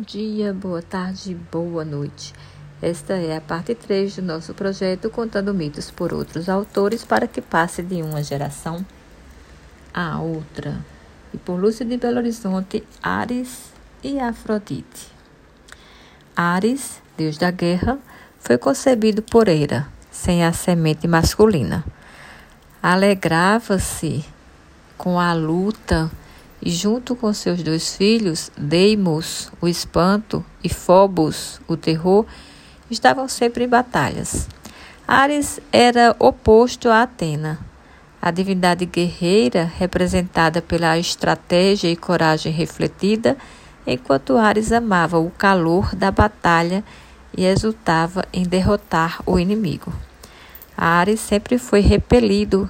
dia, boa tarde, boa noite. Esta é a parte 3 do nosso projeto Contando Mitos por Outros Autores para que passe de uma geração à outra. E por Lúcia de Belo Horizonte, Ares e Afrodite. Ares, deus da guerra, foi concebido por Hera, sem a semente masculina. Alegrava-se com a luta e junto com seus dois filhos, Deimos, o espanto, e Phobos, o terror, estavam sempre em batalhas. Ares era oposto a Atena, a divindade guerreira representada pela estratégia e coragem refletida, enquanto Ares amava o calor da batalha e exultava em derrotar o inimigo. Ares sempre foi repelido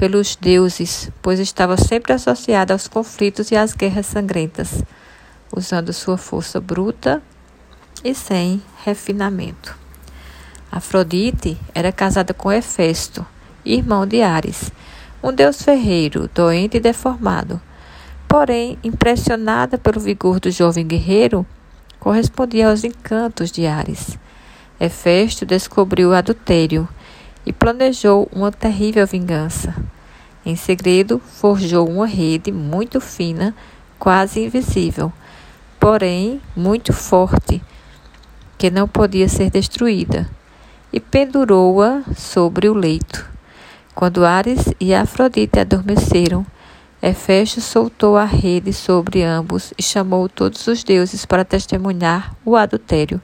pelos deuses, pois estava sempre associada aos conflitos e às guerras sangrentas, usando sua força bruta e sem refinamento. Afrodite era casada com Hefesto, irmão de Ares, um deus ferreiro, doente e deformado. Porém, impressionada pelo vigor do jovem guerreiro, correspondia aos encantos de Ares. Hefesto descobriu o adultério e planejou uma terrível vingança. Em segredo, forjou uma rede muito fina, quase invisível, porém muito forte, que não podia ser destruída, e pendurou-a sobre o leito. Quando Ares e Afrodite adormeceram, Hefesto soltou a rede sobre ambos e chamou todos os deuses para testemunhar o adultério.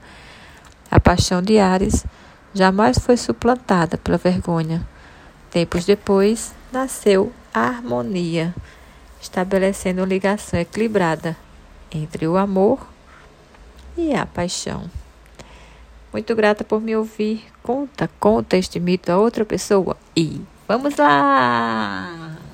A paixão de Ares jamais foi suplantada pela vergonha. Tempos depois, nasceu a harmonia, estabelecendo uma ligação equilibrada entre o amor e a paixão. Muito grata por me ouvir. Conta, conta este mito a outra pessoa e vamos lá!